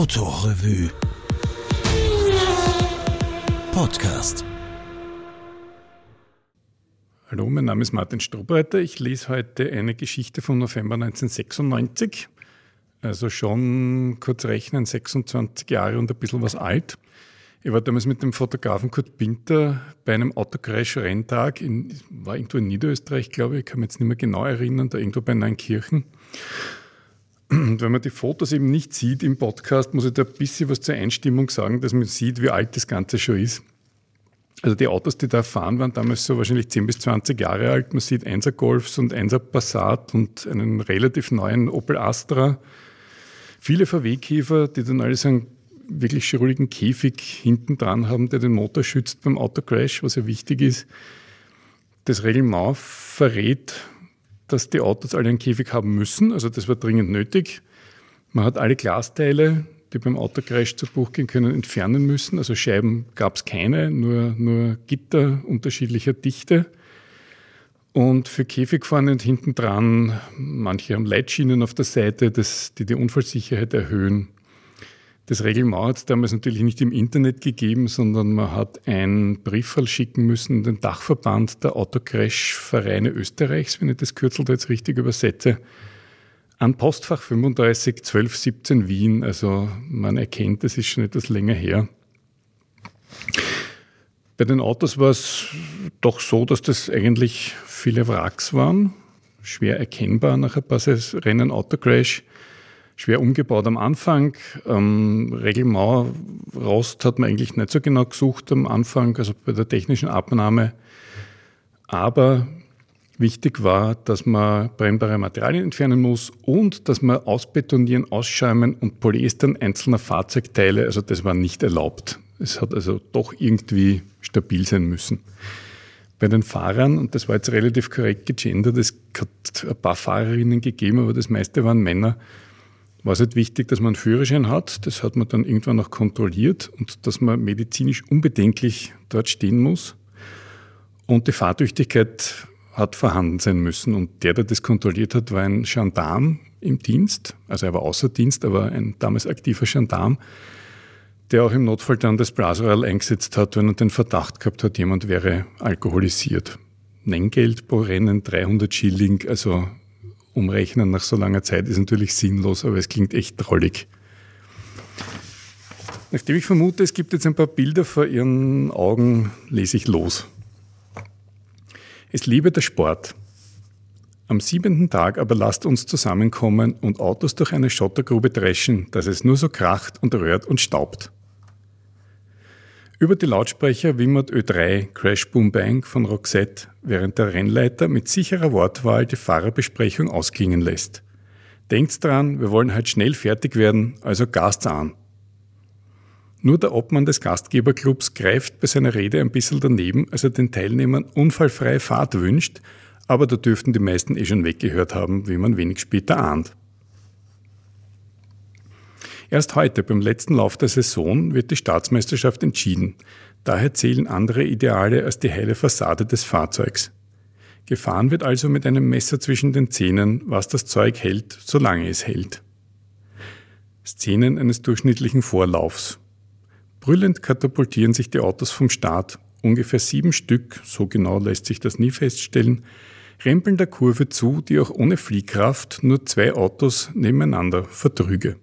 Autorevue Podcast. Hallo, mein Name ist Martin Strobreiter. Ich lese heute eine Geschichte vom November 1996. Also schon kurz rechnen, 26 Jahre und ein bisschen was alt. Ich war damals mit dem Fotografen Kurt Pinter bei einem Autocrash-Renntag, in, war irgendwo in Niederösterreich, glaube ich, kann mich jetzt nicht mehr genau erinnern, da irgendwo bei Neunkirchen. Und wenn man die Fotos eben nicht sieht im Podcast, muss ich da ein bisschen was zur Einstimmung sagen, dass man sieht, wie alt das Ganze schon ist. Also die Autos, die da fahren, waren damals so wahrscheinlich 10 bis 20 Jahre alt. Man sieht 1er Golfs und 1er Passat und einen relativ neuen Opel Astra. Viele VW-Käfer, die dann alle sagen, wirklich schrulligen Käfig hinten dran haben, der den Motor schützt beim Autocrash, was ja wichtig ist. Das Reglement verrät, dass die Autos alle einen Käfig haben müssen, also das war dringend nötig. Man hat alle Glasteile, die beim Autocrash zu Buch gehen können, entfernen müssen. Also Scheiben gab es keine, nur, nur Gitter unterschiedlicher Dichte. Und für Käfigfahrende und hinten dran, manche haben Leitschienen auf der Seite, das, die die Unfallsicherheit erhöhen. Das Reglement hat es damals natürlich nicht im Internet gegeben, sondern man hat ein Briefwahl schicken müssen den Dachverband der Autocrash-Vereine Österreichs, wenn ich das Kürzel da jetzt richtig übersetze, an Postfach 35 1217 Wien. Also man erkennt, das ist schon etwas länger her. Bei den Autos war es doch so, dass das eigentlich viele Wracks waren, schwer erkennbar nach ein paar Rennen Autocrash schwer umgebaut am Anfang. Ähm, Regelmauerrost hat man eigentlich nicht so genau gesucht am Anfang, also bei der technischen Abnahme. Aber wichtig war, dass man brennbare Materialien entfernen muss und dass man ausbetonieren, ausschäumen und polyestern einzelner Fahrzeugteile, also das war nicht erlaubt. Es hat also doch irgendwie stabil sein müssen. Bei den Fahrern, und das war jetzt relativ korrekt gegendert, es hat ein paar Fahrerinnen gegeben, aber das meiste waren Männer, war es halt wichtig, dass man einen Führerschein hat. Das hat man dann irgendwann noch kontrolliert und dass man medizinisch unbedenklich dort stehen muss. Und die Fahrtüchtigkeit hat vorhanden sein müssen. Und der, der das kontrolliert hat, war ein Gendarm im Dienst. Also er war außer Dienst, aber ein damals aktiver Gendarm, der auch im Notfall dann das Blasorall eingesetzt hat, wenn er den Verdacht gehabt hat, jemand wäre alkoholisiert. Nenngeld pro Rennen 300 Schilling, also umrechnen nach so langer Zeit ist natürlich sinnlos, aber es klingt echt drollig. Nachdem ich vermute, es gibt jetzt ein paar Bilder vor Ihren Augen, lese ich los. Es liebe der Sport. Am siebenten Tag aber lasst uns zusammenkommen und Autos durch eine Schottergrube dreschen, dass es nur so kracht und röhrt und staubt. Über die Lautsprecher wimmert Ö3 Crash Boom Bang von Roxette, während der Rennleiter mit sicherer Wortwahl die Fahrerbesprechung ausklingen lässt. Denkt's dran, wir wollen halt schnell fertig werden, also Gast's an. Nur der Obmann des Gastgeberclubs greift bei seiner Rede ein bisschen daneben, als er den Teilnehmern unfallfreie Fahrt wünscht, aber da dürften die meisten eh schon weggehört haben, wie man wenig später ahnt. Erst heute, beim letzten Lauf der Saison, wird die Staatsmeisterschaft entschieden. Daher zählen andere Ideale als die heile Fassade des Fahrzeugs. Gefahren wird also mit einem Messer zwischen den Zähnen, was das Zeug hält, solange es hält. Szenen eines durchschnittlichen Vorlaufs. Brüllend katapultieren sich die Autos vom Start. Ungefähr sieben Stück, so genau lässt sich das nie feststellen, rempeln der Kurve zu, die auch ohne Fliehkraft nur zwei Autos nebeneinander vertrüge.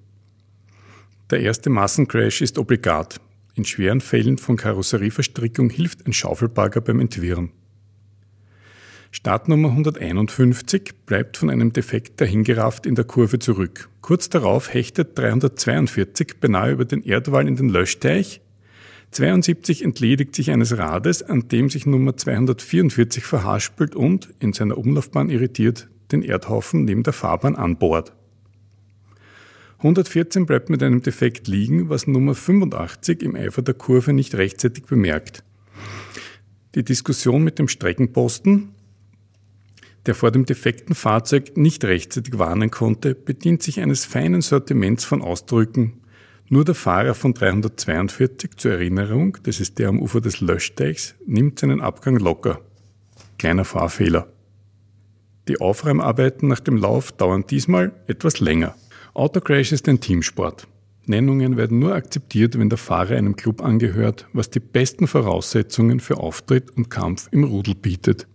Der erste Massencrash ist obligat. In schweren Fällen von Karosserieverstrickung hilft ein Schaufelbagger beim Entwirren. Startnummer 151 bleibt von einem Defekt dahingerafft in der Kurve zurück. Kurz darauf hechtet 342 beinahe über den Erdwall in den Löschteich. 72 entledigt sich eines Rades, an dem sich Nummer 244 verhaspelt und, in seiner Umlaufbahn irritiert, den Erdhaufen neben der Fahrbahn anbohrt. 114 bleibt mit einem Defekt liegen, was Nummer 85 im Eifer der Kurve nicht rechtzeitig bemerkt. Die Diskussion mit dem Streckenposten, der vor dem defekten Fahrzeug nicht rechtzeitig warnen konnte, bedient sich eines feinen Sortiments von Ausdrücken. Nur der Fahrer von 342 zur Erinnerung, das ist der am Ufer des Löschteichs, nimmt seinen Abgang locker. Kleiner Fahrfehler. Die Aufräumarbeiten nach dem Lauf dauern diesmal etwas länger. Autocrash ist ein Teamsport. Nennungen werden nur akzeptiert, wenn der Fahrer einem Club angehört, was die besten Voraussetzungen für Auftritt und Kampf im Rudel bietet.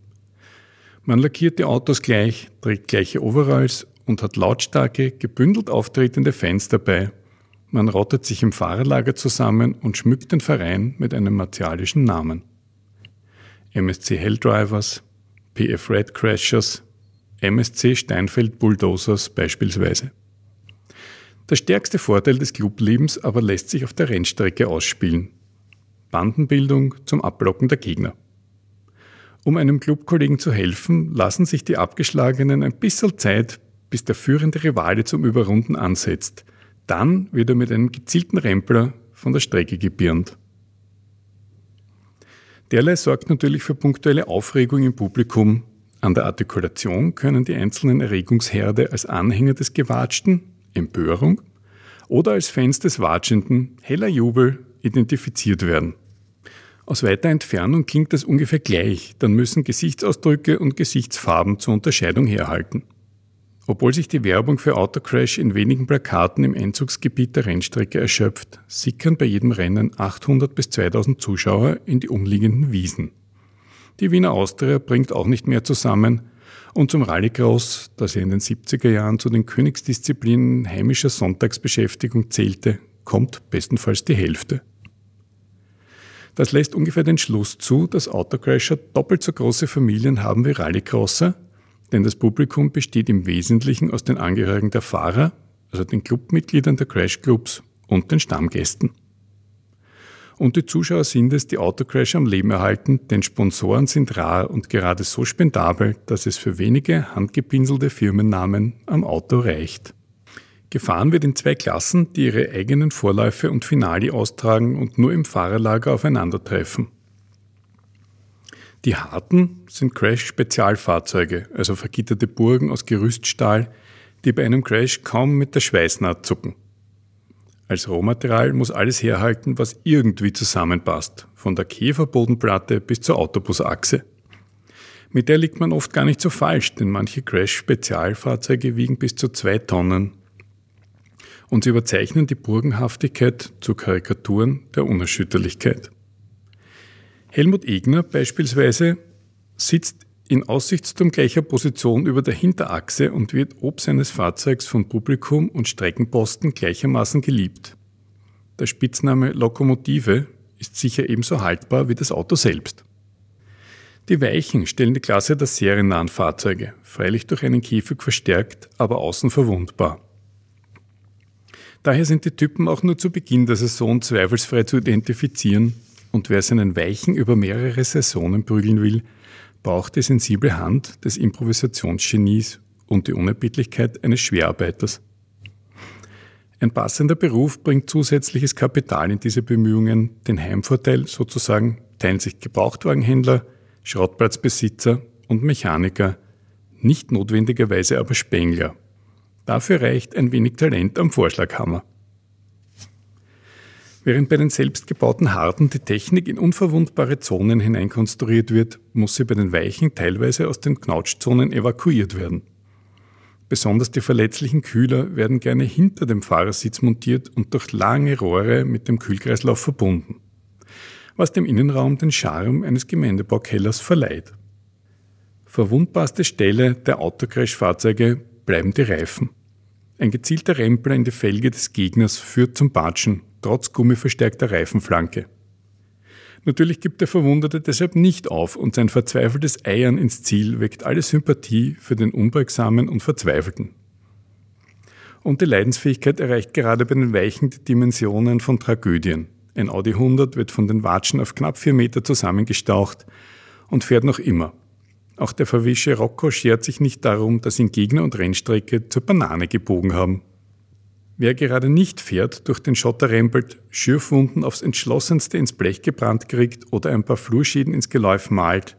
Man lackiert die Autos gleich, trägt gleiche Overalls und hat lautstarke, gebündelt auftretende Fans dabei. Man rottet sich im Fahrerlager zusammen und schmückt den Verein mit einem martialischen Namen. MSC Helldrivers, PF Red Crashers, MSC Steinfeld Bulldozers beispielsweise. Der stärkste Vorteil des Clublebens aber lässt sich auf der Rennstrecke ausspielen. Bandenbildung zum Abblocken der Gegner. Um einem Clubkollegen zu helfen, lassen sich die Abgeschlagenen ein bisschen Zeit, bis der führende Rivale zum Überrunden ansetzt. Dann wird er mit einem gezielten Rempler von der Strecke gebirnt. Derlei sorgt natürlich für punktuelle Aufregung im Publikum. An der Artikulation können die einzelnen Erregungsherde als Anhänger des Gewatschten Empörung oder als Fans des Watschenden heller Jubel identifiziert werden. Aus weiter Entfernung klingt das ungefähr gleich, dann müssen Gesichtsausdrücke und Gesichtsfarben zur Unterscheidung herhalten. Obwohl sich die Werbung für Autocrash in wenigen Plakaten im Einzugsgebiet der Rennstrecke erschöpft, sickern bei jedem Rennen 800 bis 2000 Zuschauer in die umliegenden Wiesen. Die Wiener Austria bringt auch nicht mehr zusammen, und zum Rallycross, das er in den 70er Jahren zu den Königsdisziplinen heimischer Sonntagsbeschäftigung zählte, kommt bestenfalls die Hälfte. Das lässt ungefähr den Schluss zu, dass Autocrasher doppelt so große Familien haben wie Rallycrosser, denn das Publikum besteht im Wesentlichen aus den Angehörigen der Fahrer, also den Clubmitgliedern der Crashclubs und den Stammgästen. Und die Zuschauer sind es, die Autocrash am Leben erhalten, denn Sponsoren sind rar und gerade so spendabel, dass es für wenige handgepinselte Firmennamen am Auto reicht. Gefahren wird in zwei Klassen, die ihre eigenen Vorläufe und Finale austragen und nur im Fahrerlager aufeinandertreffen. Die harten sind Crash-Spezialfahrzeuge, also vergitterte Burgen aus Gerüststahl, die bei einem Crash kaum mit der Schweißnaht zucken. Als Rohmaterial muss alles herhalten, was irgendwie zusammenpasst, von der Käferbodenplatte bis zur Autobusachse. Mit der liegt man oft gar nicht so falsch, denn manche Crash-Spezialfahrzeuge wiegen bis zu zwei Tonnen. Und sie überzeichnen die Burgenhaftigkeit zu Karikaturen der Unerschütterlichkeit. Helmut Egner beispielsweise sitzt in aussichtsturm gleicher Position über der Hinterachse und wird ob seines Fahrzeugs von Publikum und Streckenposten gleichermaßen geliebt. Der Spitzname Lokomotive ist sicher ebenso haltbar wie das Auto selbst. Die Weichen stellen die Klasse der seriennahen Fahrzeuge, freilich durch einen Käfig verstärkt, aber außen verwundbar. Daher sind die Typen auch nur zu Beginn der Saison zweifelsfrei zu identifizieren und wer seinen Weichen über mehrere Saisonen prügeln will, braucht die sensible Hand des Improvisationsgenies und die Unerbittlichkeit eines Schwerarbeiters. Ein passender Beruf bringt zusätzliches Kapital in diese Bemühungen. Den Heimvorteil sozusagen teilen sich Gebrauchtwagenhändler, Schrottplatzbesitzer und Mechaniker, nicht notwendigerweise aber Spengler. Dafür reicht ein wenig Talent am Vorschlaghammer. Während bei den selbstgebauten Harten die Technik in unverwundbare Zonen hineinkonstruiert wird, muss sie bei den Weichen teilweise aus den Knautschzonen evakuiert werden. Besonders die verletzlichen Kühler werden gerne hinter dem Fahrersitz montiert und durch lange Rohre mit dem Kühlkreislauf verbunden, was dem Innenraum den Charme eines Gemeindebaukellers verleiht. Verwundbarste Stelle der Autocrash-Fahrzeuge bleiben die Reifen. Ein gezielter Rempler in die Felge des Gegners führt zum Batschen trotz gummiverstärkter Reifenflanke. Natürlich gibt der Verwundete deshalb nicht auf und sein verzweifeltes Eiern ins Ziel weckt alle Sympathie für den Unbeugsamen und Verzweifelten. Und die Leidensfähigkeit erreicht gerade bei den Weichen die Dimensionen von Tragödien. Ein Audi 100 wird von den Watschen auf knapp vier Meter zusammengestaucht und fährt noch immer. Auch der verwische Rocco schert sich nicht darum, dass ihn Gegner und Rennstrecke zur Banane gebogen haben. Wer gerade nicht fährt, durch den Schotter rempelt, Schürfwunden aufs entschlossenste ins Blech gebrannt kriegt oder ein paar Flurschäden ins Geläuf malt,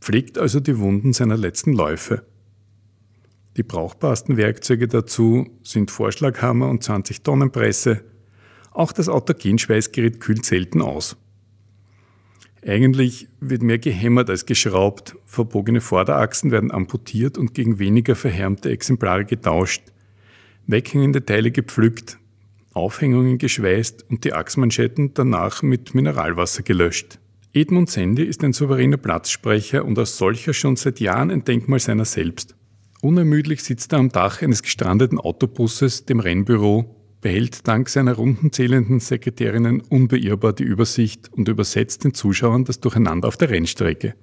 pflegt also die Wunden seiner letzten Läufe. Die brauchbarsten Werkzeuge dazu sind Vorschlaghammer und 20 Tonnen Presse. Auch das Autogenschweißgerät kühlt selten aus. Eigentlich wird mehr gehämmert als geschraubt, verbogene Vorderachsen werden amputiert und gegen weniger verhärmte Exemplare getauscht weghängende Teile gepflückt, Aufhängungen geschweißt und die Achsmanschetten danach mit Mineralwasser gelöscht. Edmund Sandy ist ein souveräner Platzsprecher und als solcher schon seit Jahren ein Denkmal seiner selbst. Unermüdlich sitzt er am Dach eines gestrandeten Autobusses, dem Rennbüro, behält dank seiner rundenzählenden Sekretärinnen unbeirrbar die Übersicht und übersetzt den Zuschauern das Durcheinander auf der Rennstrecke.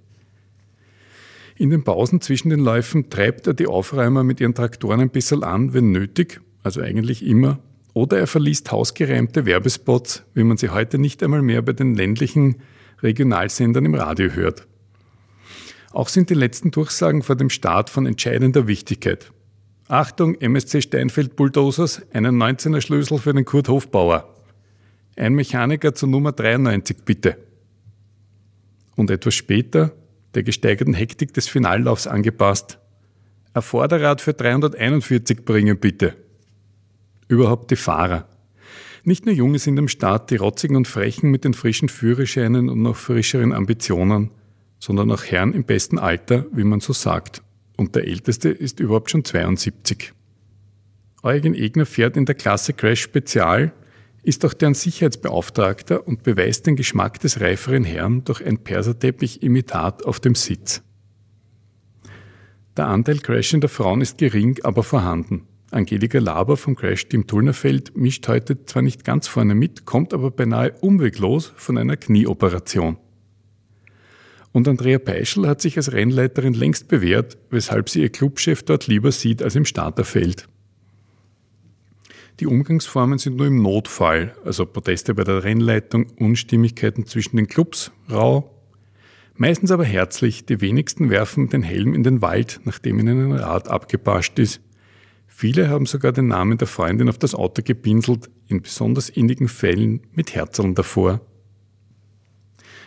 In den Pausen zwischen den Läufen treibt er die Aufräumer mit ihren Traktoren ein bisschen an, wenn nötig, also eigentlich immer, oder er verliest hausgereimte Werbespots, wie man sie heute nicht einmal mehr bei den ländlichen Regionalsendern im Radio hört. Auch sind die letzten Durchsagen vor dem Start von entscheidender Wichtigkeit. Achtung, MSC Steinfeld Bulldozers, einen 19er Schlüssel für den Kurt Hofbauer. Ein Mechaniker zur Nummer 93 bitte. Und etwas später, der gesteigerten Hektik des Finallaufs angepasst, ein Vorderrad für 341 bringen bitte. Überhaupt die Fahrer. Nicht nur Junge sind am Start, die rotzigen und frechen mit den frischen Führerscheinen und noch frischeren Ambitionen, sondern auch Herren im besten Alter, wie man so sagt. Und der älteste ist überhaupt schon 72. Eugen Egner fährt in der Klasse Crash Spezial, ist auch deren Sicherheitsbeauftragter und beweist den Geschmack des reiferen Herrn durch ein Perserteppich-Imitat auf dem Sitz. Der Anteil crashender Frauen ist gering, aber vorhanden. Angelika Laber vom Crash-Team Tullnerfeld mischt heute zwar nicht ganz vorne mit, kommt aber beinahe umweglos von einer Knieoperation. Und Andrea Peischl hat sich als Rennleiterin längst bewährt, weshalb sie ihr Clubchef dort lieber sieht als im Starterfeld. Die Umgangsformen sind nur im Notfall, also Proteste bei der Rennleitung, Unstimmigkeiten zwischen den Clubs, rau. Meistens aber herzlich, die wenigsten werfen den Helm in den Wald, nachdem ihnen ein Rad abgepascht ist. Viele haben sogar den Namen der Freundin auf das Auto gepinselt, in besonders innigen Fällen mit Herzeln davor.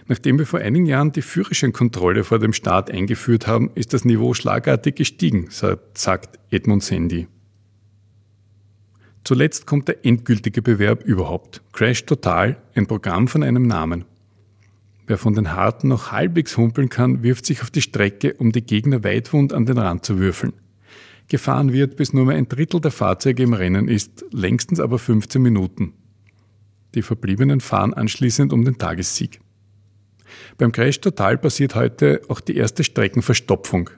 Nachdem wir vor einigen Jahren die Führerscheinkontrolle vor dem Start eingeführt haben, ist das Niveau schlagartig gestiegen, sagt Edmund Sandy. Zuletzt kommt der endgültige Bewerb überhaupt. Crash Total, ein Programm von einem Namen. Wer von den Harten noch halbwegs humpeln kann, wirft sich auf die Strecke, um die Gegner weitwund an den Rand zu würfeln gefahren wird, bis nur mehr ein Drittel der Fahrzeuge im Rennen ist, längstens aber 15 Minuten. Die Verbliebenen fahren anschließend um den Tagessieg. Beim Crash Total passiert heute auch die erste Streckenverstopfung.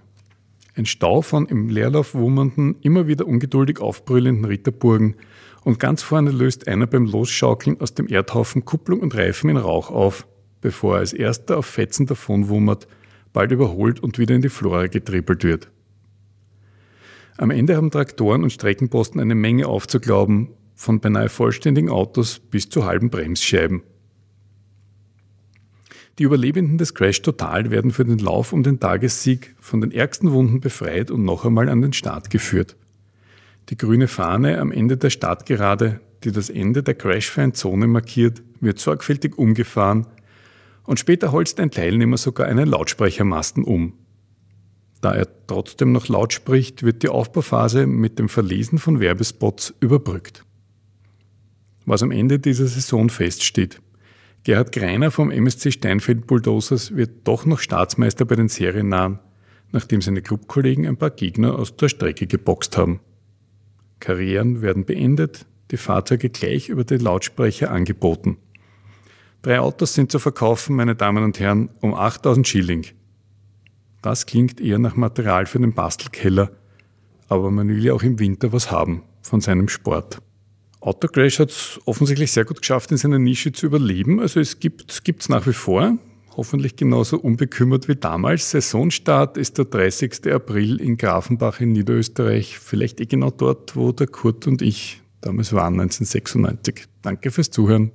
Ein Stau von im Leerlauf wummernden, immer wieder ungeduldig aufbrüllenden Ritterburgen und ganz vorne löst einer beim Losschaukeln aus dem Erdhaufen Kupplung und Reifen in Rauch auf, bevor er als erster auf Fetzen davonwummert, bald überholt und wieder in die Flora getrippelt wird. Am Ende haben Traktoren und Streckenposten eine Menge aufzuglauben, von beinahe vollständigen Autos bis zu halben Bremsscheiben. Die Überlebenden des Crash Total werden für den Lauf um den Tagessieg von den ärgsten Wunden befreit und noch einmal an den Start geführt. Die grüne Fahne am Ende der Startgerade, die das Ende der crashfreien Zone markiert, wird sorgfältig umgefahren und später holzt ein Teilnehmer sogar einen Lautsprechermasten um. Da er trotzdem noch laut spricht, wird die Aufbauphase mit dem Verlesen von Werbespots überbrückt. Was am Ende dieser Saison feststeht. Gerhard Greiner vom MSC Steinfeld Bulldozers wird doch noch Staatsmeister bei den Seriennahen, nachdem seine Clubkollegen ein paar Gegner aus der Strecke geboxt haben. Karrieren werden beendet, die Fahrzeuge gleich über den Lautsprecher angeboten. Drei Autos sind zu verkaufen, meine Damen und Herren, um 8000 Schilling. Das klingt eher nach Material für den Bastelkeller, aber man will ja auch im Winter was haben von seinem Sport. Autocrash hat es offensichtlich sehr gut geschafft, in seiner Nische zu überleben. Also es gibt es nach wie vor, hoffentlich genauso unbekümmert wie damals. Saisonstart ist der 30. April in Grafenbach in Niederösterreich, vielleicht eh genau dort, wo der Kurt und ich damals waren, 1996. Danke fürs Zuhören.